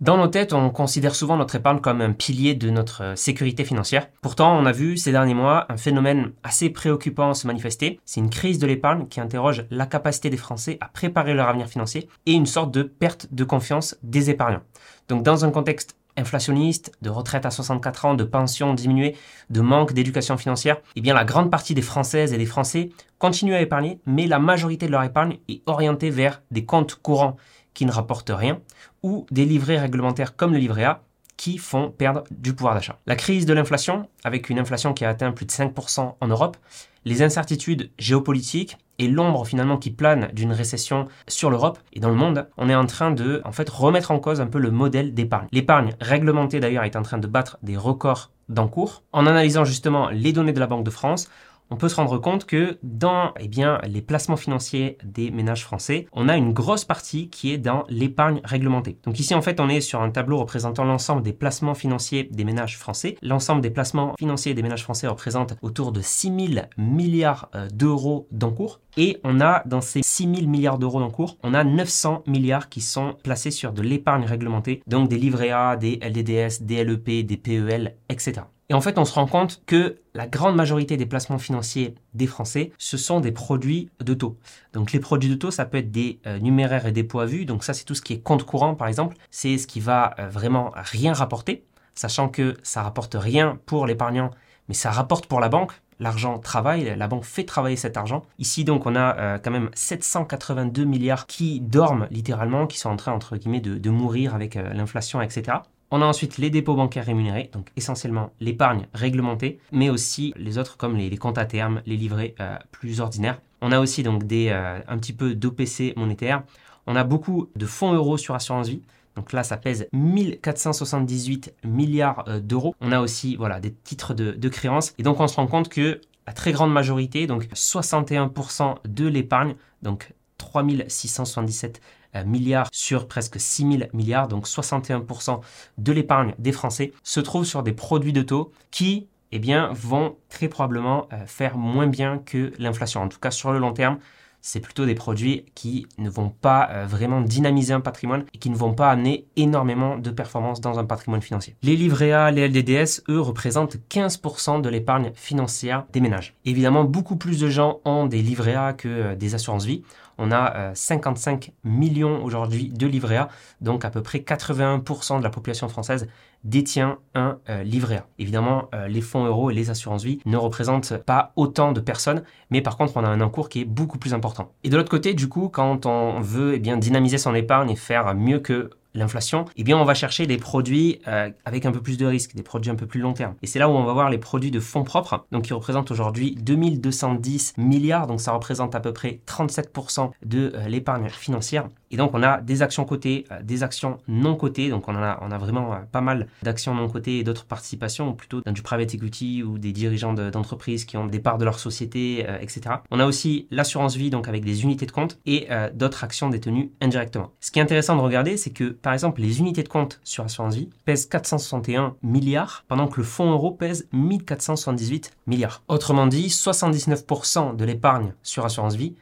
Dans nos têtes, on considère souvent notre épargne comme un pilier de notre euh, sécurité financière. Pourtant, on a vu ces derniers mois un phénomène assez préoccupant se manifester. C'est une crise de l'épargne qui interroge la capacité des Français à préparer leur avenir financier et une sorte de perte de confiance des épargnants. Donc dans un contexte inflationniste, de retraite à 64 ans, de pension diminuée, de manque d'éducation financière, eh bien la grande partie des Françaises et des Français continuent à épargner, mais la majorité de leur épargne est orientée vers des comptes courants qui ne rapportent rien, ou des livrets réglementaires comme le livret A qui font perdre du pouvoir d'achat. La crise de l'inflation, avec une inflation qui a atteint plus de 5% en Europe, les incertitudes géopolitiques et l'ombre finalement qui plane d'une récession sur l'Europe et dans le monde, on est en train de en fait remettre en cause un peu le modèle d'épargne. L'épargne réglementée d'ailleurs est en train de battre des records d'encours. En analysant justement les données de la Banque de France, on peut se rendre compte que dans eh les placements financiers des ménages français, on a une grosse partie qui est dans l'épargne réglementée. Donc ici, en fait, on est sur un tableau représentant l'ensemble des placements financiers des ménages français. L'ensemble des placements financiers des ménages français représente autour de 6 000 milliards euh, d'euros d'encours. Et on a dans ces 6 000 milliards d'euros d'encours, on a 900 milliards qui sont placés sur de l'épargne réglementée, donc des livrets A, des LDDS, des LEP, des PEL, etc. Et en fait, on se rend compte que la grande majorité des placements financiers des Français, ce sont des produits de taux. Donc les produits de taux, ça peut être des euh, numéraires et des poids vus. Donc ça, c'est tout ce qui est compte courant, par exemple. C'est ce qui va euh, vraiment rien rapporter, sachant que ça rapporte rien pour l'épargnant, mais ça rapporte pour la banque. L'argent travaille, la banque fait travailler cet argent. Ici, donc, on a euh, quand même 782 milliards qui dorment littéralement, qui sont en train, entre guillemets, de mourir avec l'inflation, etc. On a ensuite les dépôts bancaires rémunérés, donc essentiellement l'épargne réglementée, mais aussi les autres comme les, comptes à terme, les livrets euh, plus ordinaires. On a aussi donc euh, un petit peu d'OPC monétaire. On a beaucoup de fonds euros sur assurance vie. Donc là, ça pèse 1478 milliards euh, d'euros. On a aussi voilà, des titres de, créances. Et donc, on se rend compte que la très grande majorité, donc 61% de l'épargne, donc 3677 euh, milliards sur presque 6 000 milliards, donc 61% de l'épargne des Français, se trouve sur des produits de taux qui eh vont très probablement euh, faire moins bien que l'inflation. En tout cas, sur le long terme, c'est plutôt des produits qui ne vont pas euh, vraiment dynamiser un patrimoine et qui ne vont pas amener énormément de performance dans un patrimoine financier. Les livrets A, les LDDS, eux, représentent 15% de l'épargne financière des ménages. Évidemment, beaucoup plus de gens ont des livrets A que euh, des assurances vie. On a 55 euh, millions aujourd'hui de livrets A, donc à peu près 81% de la population française détient un euh, livret A. Évidemment, euh, les fonds euros et les assurances vie ne représentent pas autant de personnes, mais par contre, on a un encours qui est beaucoup plus important. Et de l'autre côté, du coup, quand on veut eh dynamiser son épargne et faire mieux que l'inflation, eh bien on va chercher des produits euh, avec un peu plus de risque, des produits un peu plus long terme. Et c'est là où on va voir les produits de fonds propres, donc qui représentent aujourd'hui 2210 milliards, donc ça représente à peu près 37% de euh, l'épargne financière. Et donc on a des actions cotées, euh, des actions non cotées, donc on, a, on a vraiment pas mal d'actions non cotées et d'autres participations, ou plutôt dans du private equity ou des dirigeants d'entreprises qui ont des parts de leur société, etc. On a aussi l'assurance vie, donc avec des unités de compte, et d'autres actions détenues indirectement. Ce qui est intéressant de regarder, c'est que par exemple, les unités de compte sur assurance vie pèsent 461 milliards, pendant que le fonds euro pèse 1478 milliards. Autrement dit, 79% de l'épargne sur assurance vie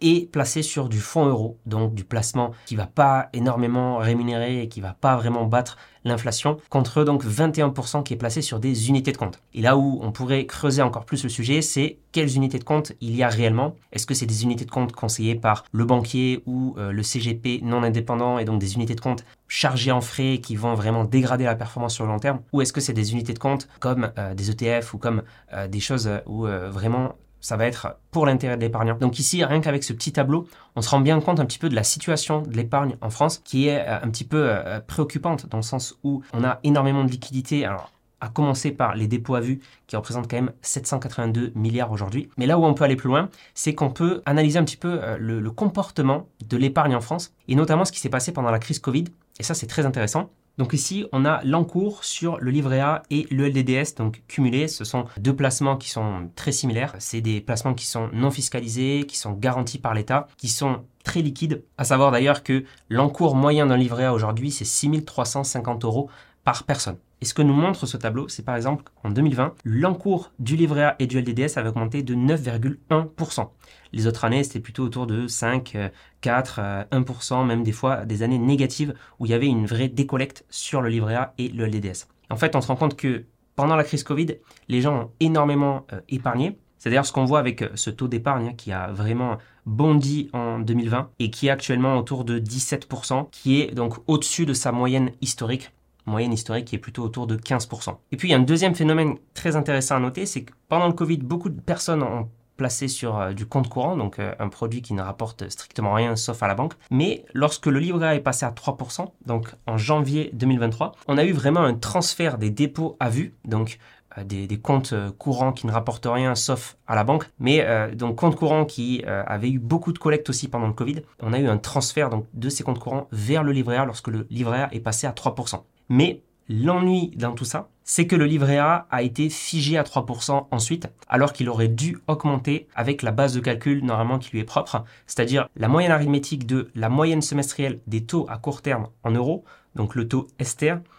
est placé sur du fonds euro, donc du placement qui va pas énormément rémunérer et qui va pas vraiment battre l'inflation, contre donc 21% qui est placé sur des unités de compte. Et là où on pourrait creuser encore plus le sujet, c'est quelles unités de compte il y a réellement. Est-ce que c'est des unités de compte conseillées par le banquier ou euh, le CGP non indépendant et donc des unités de compte chargées en frais qui vont vraiment dégrader la performance sur le long terme? Ou est-ce que c'est des unités de compte comme euh, des ETF ou comme euh, des choses où vraiment ça va être pour l'intérêt de l'épargnant. Donc ici, rien qu'avec ce petit tableau, on se rend bien compte un petit peu de la situation de l'épargne en France qui est euh, un petit peu euh, préoccupante dans le sens où on a énormément de liquidités. Alors, à commencer par les dépôts à vue qui représentent quand même 782 milliards aujourd'hui. Mais là où on peut aller plus loin, c'est qu'on peut analyser un petit peu euh, le, le comportement de l'épargne en France et notamment ce qui s'est passé pendant la crise Covid. Et ça, c'est très intéressant. Donc ici, on a l'encours sur le livret A et le LDDS, donc cumulés. Ce sont deux placements qui sont très similaires. C'est des placements qui sont non fiscalisés, qui sont garantis par l'État, qui sont très liquides. À savoir d'ailleurs que l'encours moyen d'un livret A aujourd'hui, c'est 6350 euros par personne. Et ce que nous montre ce tableau, c'est par exemple en 2020, l'encours du livret A et du LDDS avait augmenté de 9,1%. Les autres années, c'était plutôt autour de 5, 4, 1%, même des fois des années négatives où il y avait une vraie décollecte sur le livret A et le LDDS. En fait, on se rend compte que pendant la crise Covid, les gens ont énormément euh, épargné. C'est d'ailleurs ce qu'on voit avec euh, ce taux d'épargne hein, qui a vraiment bondi en 2020 et qui est actuellement autour de 17%, qui est donc au-dessus de sa moyenne historique moyenne historique qui est plutôt autour de 15%. Et puis il y a un deuxième phénomène très intéressant à noter, c'est que pendant le Covid, beaucoup de personnes ont placé sur euh, du compte courant, donc euh, un produit qui ne rapporte strictement rien sauf à la banque. Mais lorsque le livret est passé à 3%, donc en janvier 2023, on a eu vraiment un transfert des dépôts à vue, donc euh, des, comptes courants qui ne rapportent rien sauf à la banque, mais donc comptes courants qui avaient eu beaucoup de collectes aussi pendant le Covid. On a eu un transfert donc de ces comptes courants vers le livret A lorsque le livret A est passé à 3%. Mais L'ennui dans tout ça, c'est que le livret A a été figé à 3% ensuite, alors qu'il aurait dû augmenter avec la base de calcul normalement qui lui est propre, c'est-à-dire la moyenne arithmétique de la moyenne semestrielle des taux à court terme en euros, donc le taux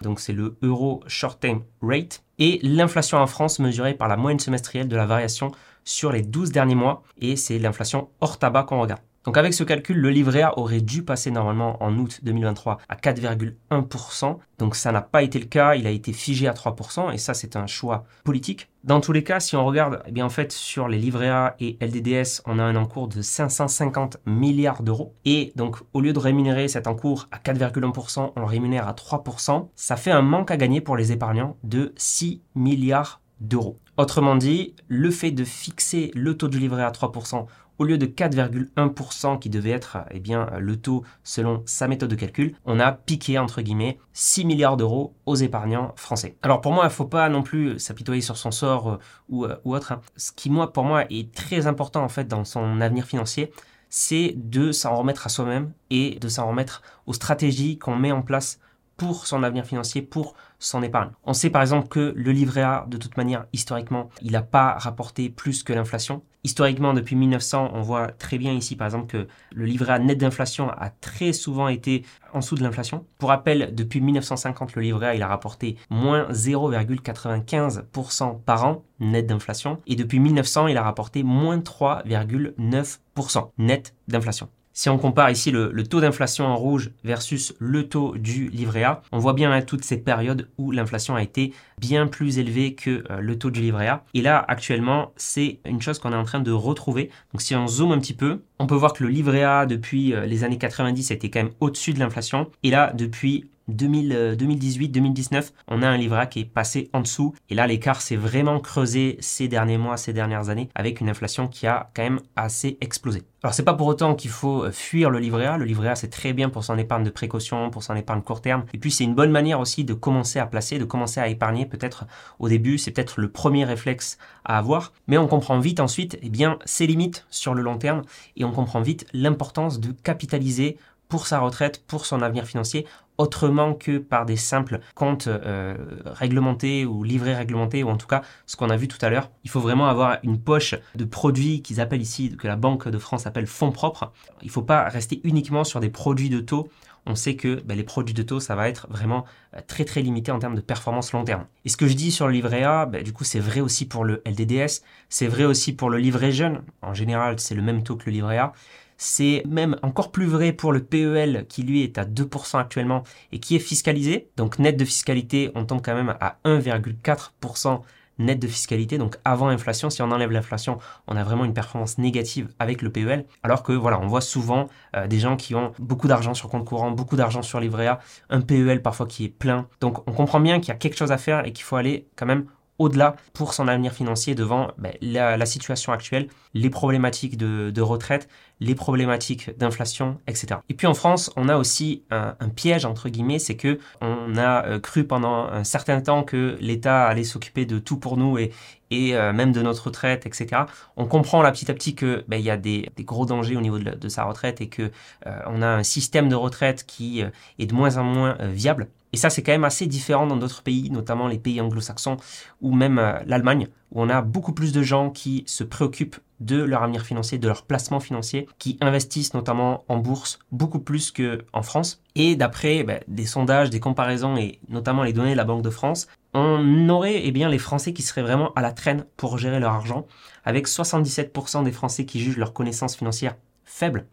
donc c'est le euro short term rate, et l'inflation en France mesurée par la moyenne semestrielle de la variation sur les 12 derniers mois, et c'est l'inflation hors tabac qu'on regarde. Donc avec ce calcul, le livret A aurait dû passer normalement en août 2023 à 4,1%. Donc ça n'a pas été le cas, il a été figé à 3% et ça c'est un choix politique. Dans tous les cas, si on regarde, eh bien en fait sur les livrets A et LDDS, on a un encours de 550 milliards d'euros et donc au lieu de rémunérer cet encours à 4,1%, on le rémunère à 3%. Ça fait un manque à gagner pour les épargnants de 6 milliards d'euros. Autrement dit, le fait de fixer le taux du livret à 3% au lieu de 4,1% qui devait être eh bien, le taux selon sa méthode de calcul, on a piqué entre guillemets 6 milliards d'euros aux épargnants français. Alors pour moi, il ne faut pas non plus s'apitoyer sur son sort euh, ou, euh, ou, autre. Hein. Ce qui moi, pour moi, est très important en fait dans son avenir financier, c'est de s'en remettre à soi-même et de s'en remettre aux stratégies qu'on met en place pour son avenir financier, pour son épargne. On sait par exemple que le livret A, de toute manière, historiquement, il n'a pas rapporté plus que l'inflation. Historiquement, depuis 1900, on voit très bien ici, par exemple, que le livret A net d'inflation a très souvent été en dessous de l'inflation. Pour rappel, depuis 1950, le livret A, il a rapporté moins 0,95% par an net d'inflation. Et depuis 1900, il a rapporté moins 3,9% net d'inflation. Si on compare ici le, taux d'inflation en rouge versus le taux du livret A, on voit bien hein, toutes ces périodes où l'inflation a été bien plus élevée que euh, le taux du livret A. Et là, actuellement, c'est une chose qu'on est en train de retrouver. Donc si on zoome un petit peu, on peut voir que le livret A depuis euh, les années 90 était quand même au-dessus de l'inflation. Et là, depuis 2018-2019, euh, on a un livret qui est passé en dessous. Et là, l'écart s'est vraiment creusé ces derniers mois, ces dernières années, avec une inflation qui a quand même assez explosé. Alors c'est pas pour autant qu'il faut euh, fuir le livret A. Le livret A c'est très bien pour son épargne de précaution, pour son épargne court terme. Et puis c'est une bonne manière aussi de commencer à placer, de commencer à épargner. Peut-être au début c'est peut-être le premier réflexe à avoir, mais on comprend vite ensuite eh bien ses limites sur le long terme et on comprend vite l'importance de capitaliser pour sa retraite, pour son avenir financier, autrement que par des simples comptes euh, réglementés ou livrets réglementés, ou en tout cas ce qu'on a vu tout à l'heure. Il faut vraiment avoir une poche de produits qu'ils appellent ici, que la Banque de France appelle fonds propres. Il ne faut pas rester uniquement sur des produits de taux. On sait que ben, les produits de taux, ça va être vraiment euh, très très limité en termes de performance long terme. Et ce que je dis sur le livret A, ben, du coup c'est vrai aussi pour le LDDS, c'est vrai aussi pour le livret jeune. En général, c'est le même taux que le livret A. C'est même encore plus vrai pour le PEL qui lui est à 2% actuellement et qui est fiscalisé. Donc net de fiscalité, on tombe quand même à 1,4% net de fiscalité, donc avant inflation. Si on enlève l'inflation, on a vraiment une performance négative avec le PEL. Alors que voilà, on voit souvent euh, des gens qui ont beaucoup d'argent sur compte courant, beaucoup d'argent sur livret A, un PEL parfois qui est plein. Donc on comprend bien qu'il y a quelque chose à faire et qu'il faut aller quand même au-delà pour son avenir financier devant ben, la, situation actuelle, les problématiques de, retraite, les problématiques d'inflation, etc. Et puis en France, on a aussi un, piège entre guillemets, c'est que on a euh, cru pendant un certain temps que l'État allait s'occuper de tout pour nous et, et euh, même de notre retraite, etc. On comprend là petit à petit que ben, il y a des, gros dangers au niveau de, sa retraite et que euh, on a un système de retraite qui est de moins en moins viable. Et ça, c'est quand même assez différent dans d'autres pays, notamment les pays anglo-saxons ou même euh, l'Allemagne, où on a beaucoup plus de gens qui se préoccupent de leur avenir financier, de leur placement financier, qui investissent notamment en bourse beaucoup plus qu'en France. Et d'après ben, des sondages, des comparaisons et notamment les données de la Banque de France, on aurait eh bien, les Français qui seraient vraiment à la traîne pour gérer leur argent, avec 77% des Français qui jugent leur connaissance financière faible,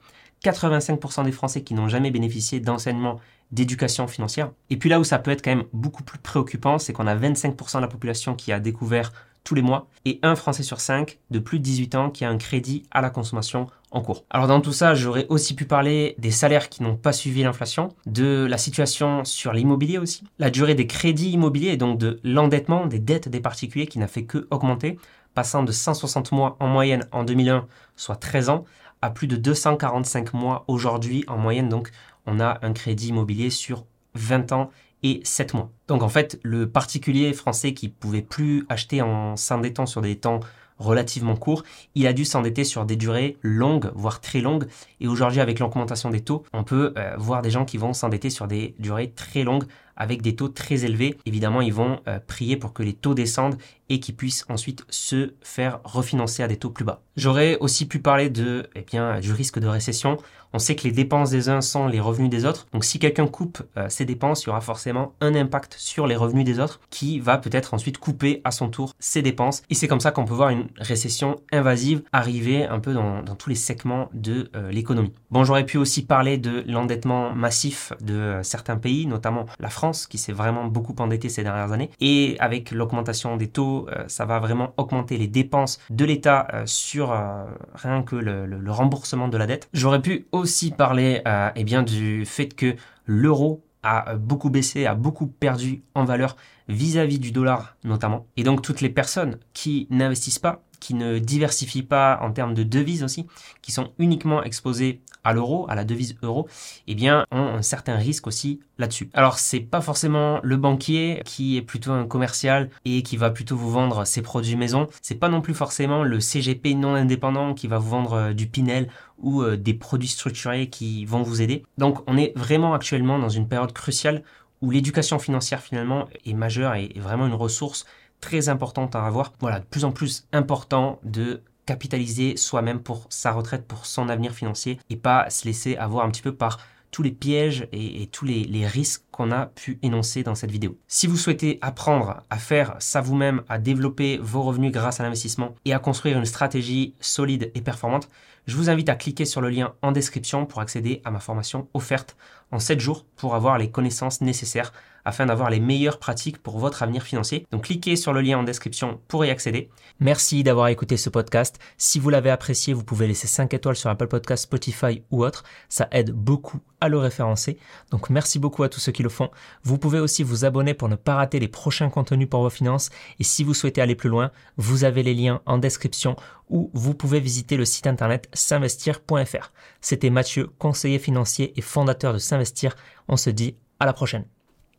85% des Français qui n'ont jamais bénéficié d'enseignement d'éducation financière. Et puis là où ça peut être quand même beaucoup plus préoccupant, c'est qu'on a 25% de la population qui a découvert tous les mois et un Français sur cinq de plus de 18 ans qui a un crédit à la consommation en cours. Alors dans tout ça, j'aurais aussi pu parler des salaires qui n'ont pas suivi l'inflation, de la situation sur l'immobilier aussi, la durée des crédits immobiliers et donc de l'endettement des dettes des particuliers qui n'a fait que augmenter, passant de 160 mois en moyenne en 2001, soit 13 ans, à plus de 245 mois aujourd'hui en moyenne. Donc on a un crédit immobilier sur 20 ans et 7 mois. Donc en fait, le particulier français qui pouvait plus acheter en s'endettant sur des temps relativement courts, il a dû s'endetter sur des durées longues, voire très longues. Et aujourd'hui, avec l'augmentation des taux, on peut euh, voir des gens qui vont s'endetter sur des durées très longues avec des taux très élevés. Évidemment, ils vont euh, prier pour que les taux descendent et qu'ils puissent ensuite se faire refinancer à des taux plus bas. J'aurais aussi pu parler de, eh bien, du risque de récession. On sait que les dépenses des uns sont les revenus des autres. Donc si quelqu'un coupe euh, ses dépenses, il y aura forcément un impact sur les revenus des autres qui va peut-être ensuite couper à son tour ses dépenses. Et c'est comme ça qu'on peut voir une récession invasive arriver un peu dans, tous les segments de euh, l'économie. Bon, j'aurais pu aussi parler de l'endettement massif de certains pays, notamment la France qui s'est vraiment beaucoup endetté ces dernières années. Et avec l'augmentation des taux, euh, ça va vraiment augmenter les dépenses de l'État euh, sur euh, rien que le, remboursement de la dette. J'aurais pu aussi parler eh bien, du fait que l'euro a beaucoup baissé, a beaucoup perdu en valeur vis-à-vis -vis du dollar notamment. Et donc toutes les personnes qui n'investissent pas, qui ne diversifient pas en termes de devises aussi, qui sont uniquement exposées à l'euro, à la devise euro, eh bien, ont un certain risque aussi là-dessus. Alors, c'est pas forcément le banquier qui est plutôt un commercial et qui va plutôt vous vendre ses produits maison. C'est pas non plus forcément le CGP non indépendant qui va vous vendre euh, du Pinel ou euh, des produits structurés qui vont vous aider. Donc, on est vraiment actuellement dans une période cruciale où l'éducation financière finalement est majeure et est vraiment une ressource très importante à avoir. Voilà, de plus en plus important de capitaliser soi-même pour sa retraite, pour son avenir financier et pas se laisser avoir un petit peu par tous les pièges et, tous les, les risques qu'on a pu énoncer dans cette vidéo. Si vous souhaitez apprendre à faire ça vous-même, à développer vos revenus grâce à l'investissement et à construire une stratégie solide et performante, je vous invite à cliquer sur le lien en description pour accéder à ma formation offerte en 7 jours pour avoir les connaissances nécessaires afin d'avoir les meilleures pratiques pour votre avenir financier. Donc cliquez sur le lien en description pour y accéder. Merci d'avoir écouté ce podcast. Si vous l'avez apprécié, vous pouvez laisser 5 étoiles sur Apple Podcast, Spotify ou autre. Ça aide beaucoup à le référencer. Donc merci beaucoup à tous ceux qui le font. Vous pouvez aussi vous abonner pour ne pas rater les prochains contenus pour vos finances. Et si vous souhaitez aller plus loin, vous avez les liens en description ou vous pouvez visiter le site internet s'investir.fr. C'était Mathieu, conseiller financier et fondateur de S'investir. On se dit à la prochaine.